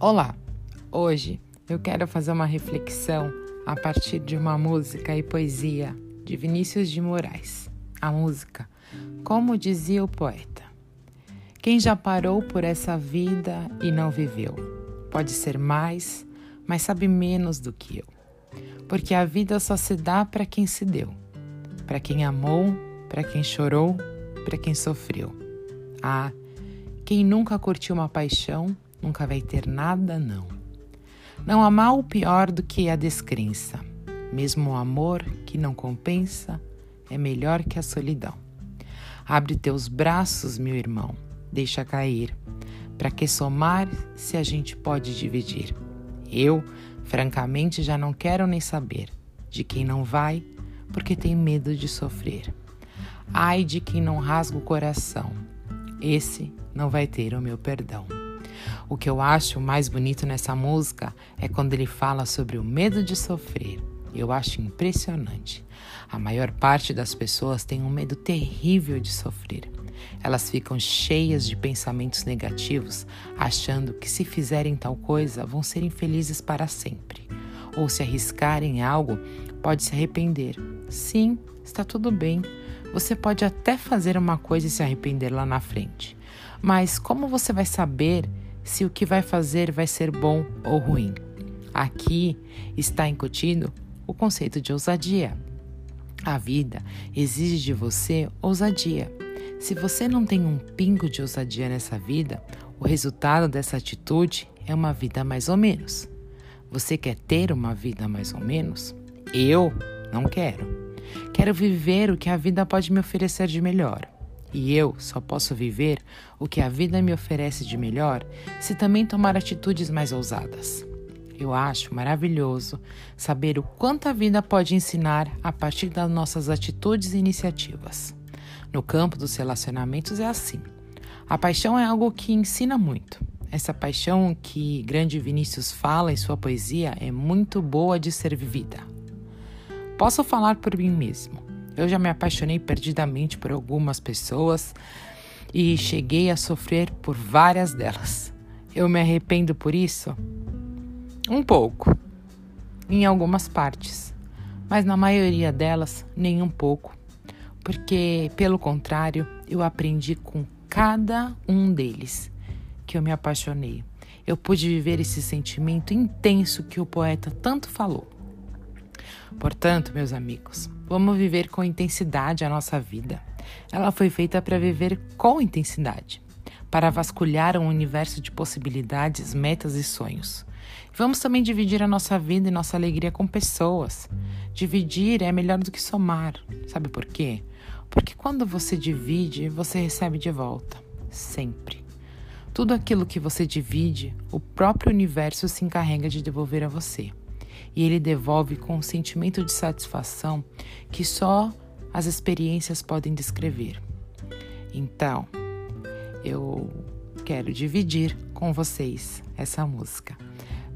Olá! Hoje eu quero fazer uma reflexão a partir de uma música e poesia de Vinícius de Moraes. A música, como dizia o poeta: Quem já parou por essa vida e não viveu, pode ser mais, mas sabe menos do que eu. Porque a vida só se dá para quem se deu, para quem amou, para quem chorou, para quem sofreu. Ah, quem nunca curtiu uma paixão nunca vai ter nada, não. Não há mal pior do que a descrença. Mesmo o amor que não compensa é melhor que a solidão. Abre teus braços, meu irmão, deixa cair. Para que somar se a gente pode dividir? Eu, francamente, já não quero nem saber de quem não vai, porque tem medo de sofrer. Ai de quem não rasga o coração, esse não vai ter o meu perdão. O que eu acho mais bonito nessa música é quando ele fala sobre o medo de sofrer. Eu acho impressionante. A maior parte das pessoas tem um medo terrível de sofrer. Elas ficam cheias de pensamentos negativos, achando que se fizerem tal coisa vão ser infelizes para sempre. Ou se arriscarem algo, pode se arrepender. Sim, está tudo bem. Você pode até fazer uma coisa e se arrepender lá na frente. Mas como você vai saber se o que vai fazer vai ser bom ou ruim. Aqui está incutido o conceito de ousadia. A vida exige de você ousadia. Se você não tem um pingo de ousadia nessa vida, o resultado dessa atitude é uma vida mais ou menos. Você quer ter uma vida mais ou menos? Eu não quero. Quero viver o que a vida pode me oferecer de melhor. E eu só posso viver o que a vida me oferece de melhor se também tomar atitudes mais ousadas. Eu acho maravilhoso saber o quanto a vida pode ensinar a partir das nossas atitudes e iniciativas. No campo dos relacionamentos é assim. A paixão é algo que ensina muito. Essa paixão que grande Vinícius fala em sua poesia é muito boa de ser vivida. Posso falar por mim mesmo. Eu já me apaixonei perdidamente por algumas pessoas e cheguei a sofrer por várias delas. Eu me arrependo por isso? Um pouco, em algumas partes, mas na maioria delas, nem um pouco, porque, pelo contrário, eu aprendi com cada um deles que eu me apaixonei. Eu pude viver esse sentimento intenso que o poeta tanto falou. Portanto, meus amigos, vamos viver com intensidade a nossa vida. Ela foi feita para viver com intensidade, para vasculhar um universo de possibilidades, metas e sonhos. Vamos também dividir a nossa vida e nossa alegria com pessoas. Dividir é melhor do que somar. Sabe por quê? Porque quando você divide, você recebe de volta. Sempre. Tudo aquilo que você divide, o próprio universo se encarrega de devolver a você e ele devolve com um sentimento de satisfação que só as experiências podem descrever. Então, eu quero dividir com vocês essa música.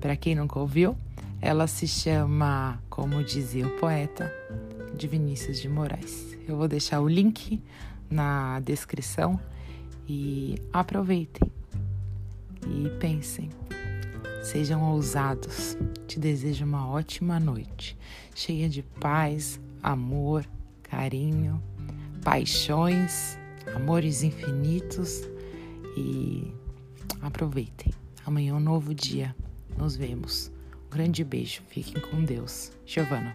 Para quem nunca ouviu, ela se chama, como dizia o poeta, de Vinícius de Moraes. Eu vou deixar o link na descrição e aproveitem e pensem. Sejam ousados. Te desejo uma ótima noite, cheia de paz, amor, carinho, paixões, amores infinitos e aproveitem. Amanhã é um novo dia. Nos vemos. Um grande beijo. Fiquem com Deus. Giovana.